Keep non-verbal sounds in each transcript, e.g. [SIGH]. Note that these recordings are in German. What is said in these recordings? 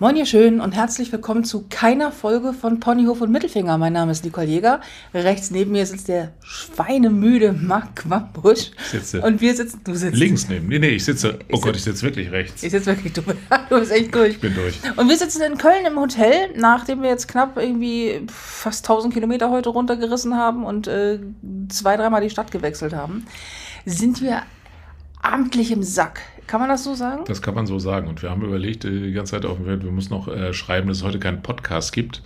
Moin ihr Schönen und herzlich willkommen zu keiner Folge von Ponyhof und Mittelfinger. Mein Name ist Nicole Jäger. Rechts neben mir sitzt der schweinemüde Marc Quambusch. sitze Und wir sitzen, du sitzt. links neben. Nee, nee, ich sitze. Oh Ich Gott, sitz- ich sitze wirklich rechts. Ich sitze wirklich, du, [LAUGHS] du bist echt durch. Ich bin durch. Und wir sitzen in Köln im Hotel, nachdem wir jetzt knapp irgendwie fast 1000 Kilometer heute runtergerissen haben und äh, zwei, dreimal die Stadt gewechselt haben, sind wir amtlich im Sack. Kann man das so sagen? Das kann man so sagen. Und wir haben überlegt, äh, die ganze Zeit auf dem Welt, wir müssen noch äh, schreiben, dass es heute keinen Podcast gibt.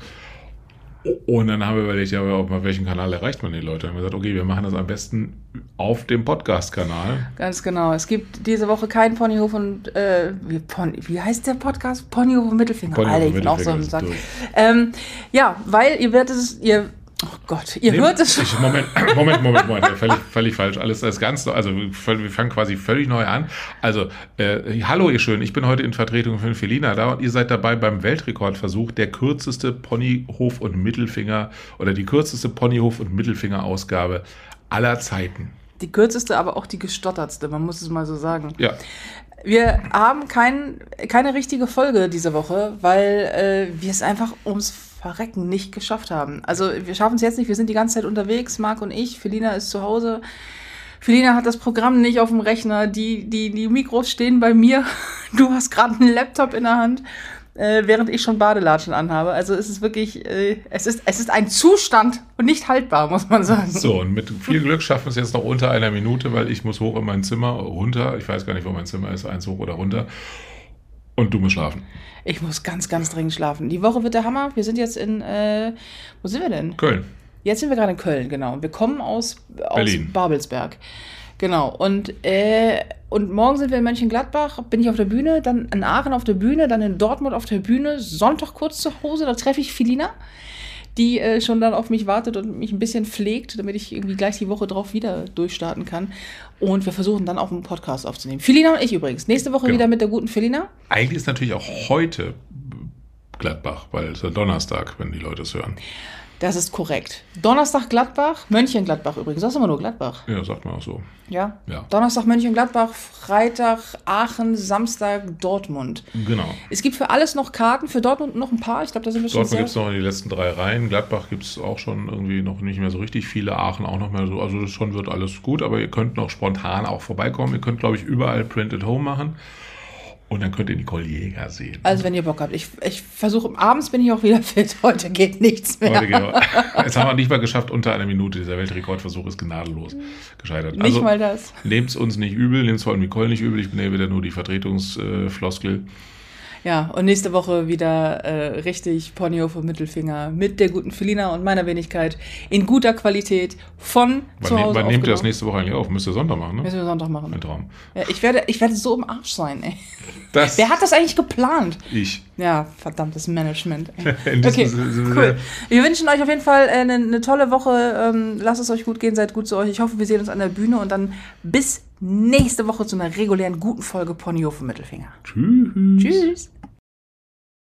Und dann haben wir überlegt, ja, auf welchem Kanal erreicht man die Leute? Dann haben wir gesagt, okay, wir machen das am besten auf dem Podcast-Kanal. Ganz genau. Es gibt diese Woche keinen Ponyhof und äh, wie, Pony, wie heißt der Podcast? Ponyhof und Mittelfinger. Ponyhof Alter, und ich bin auch so im Sack. Ähm, ja, weil ihr werdet es, ihr, oh Gott, ihr Nee, hört es schon. [LAUGHS] Moment, Moment, Moment, Moment. Völlig, völlig falsch. Alles das Ganze, also wir fangen quasi völlig neu an. Also, äh, hallo ihr Schön, ich bin heute in Vertretung von Felina da und ihr seid dabei beim Weltrekordversuch der kürzeste Ponyhof und Mittelfinger oder die kürzeste Ponyhof und Mittelfinger Ausgabe aller Zeiten. Die kürzeste, aber auch die gestottertste, man muss es mal so sagen. Ja, Wir haben kein, keine richtige Folge diese Woche, weil äh, wir es einfach ums Verrecken nicht geschafft haben. Also wir schaffen es jetzt nicht, wir sind die ganze Zeit unterwegs, Marc und ich. Felina ist zu Hause. Felina hat das Programm nicht auf dem Rechner. Die, die, die Mikros stehen bei mir. [LAUGHS] Du hast gerade einen Laptop in der Hand, äh, während ich schon Badelatschen anhabe. Also es ist wirklich, äh, es, ist, es ist ein Zustand und nicht haltbar, muss man sagen. so und mit viel Glück schaffen wir es jetzt noch unter einer Minute, weil ich muss hoch in mein Zimmer, runter. Ich weiß gar nicht, wo mein Zimmer ist, eins hoch oder runter. Und du musst schlafen. Ich muss ganz, ganz dringend schlafen. Die Woche wird der Hammer. Wir sind jetzt in, äh, wo sind wir denn? Köln. Jetzt sind wir gerade in Köln, genau. Wir kommen aus, aus Berlin. Babelsberg. Genau. Und, äh, und morgen sind wir in Mönchengladbach, bin ich auf der Bühne, dann in Aachen auf der Bühne, dann in Dortmund auf der Bühne, Sonntag kurz zu Hause, da treffe ich Filina, die äh, schon dann auf mich wartet und mich ein bisschen pflegt, damit ich irgendwie gleich die Woche drauf wieder durchstarten kann. Und wir versuchen dann auch einen Podcast aufzunehmen. Filina und ich übrigens. Nächste Woche Genau. wieder mit der guten Filina. Eigentlich ist natürlich auch heute Gladbach, weil es ist ja Donnerstag, wenn die Leute es hören. Das ist korrekt. Donnerstag Gladbach, Mönchengladbach übrigens. Das ist immer nur Gladbach. Ja, sagt man auch so. Ja. Ja. Donnerstag Mönchengladbach, Freitag Aachen, Samstag Dortmund. Genau. Es gibt für alles noch Karten, für Dortmund noch ein paar. Ich glaube, da sind wir schon Dortmund gibt es noch in die letzten drei Reihen. Gladbach gibt es auch schon irgendwie noch nicht mehr so richtig viele. Aachen auch noch mehr so. Also das schon wird alles gut, aber ihr könnt noch spontan auch vorbeikommen. Ihr könnt, glaube ich, überall Print at Home machen. Und dann könnt ihr Nicole Jäger sehen. Also wenn ihr Bock habt. Ich, ich versuche, abends bin ich auch wieder [LAUGHS] fit. Heute geht nichts mehr. Heute geht Jetzt [LAUGHS] haben wir nicht mal geschafft, unter einer Minute. Dieser Weltrekordversuch ist gnadenlos gescheitert. Nicht mal das. Nehmt es uns nicht übel, nehmt es vor allem Nicole nicht übel. Ich bin ja wieder nur die Vertretungsfloskel. Ja, und nächste Woche wieder äh, richtig Ponyhof und Mittelfinger mit der guten Felina und meiner Wenigkeit in guter Qualität von zu Wann, ne, Hause wann nehmt ihr das nächste Woche eigentlich auf? Müsst ihr Sonntag machen, ne? Müssen wir Sonntag machen. Ein Traum. Ja, ich, werde, ich werde so im Arsch sein, ey. Das Wer hat das eigentlich geplant? ich. Ja, verdammtes Management. [LAUGHS] Okay, cool. Wir wünschen euch auf jeden Fall äh, eine, eine tolle Woche. Ähm, lasst es euch gut gehen, seid gut zu euch. Ich hoffe, wir sehen uns an der Bühne und dann bis nächste Woche zu einer regulären guten Folge Ponyhof und Mittelfinger. Tschüss. Tschüss.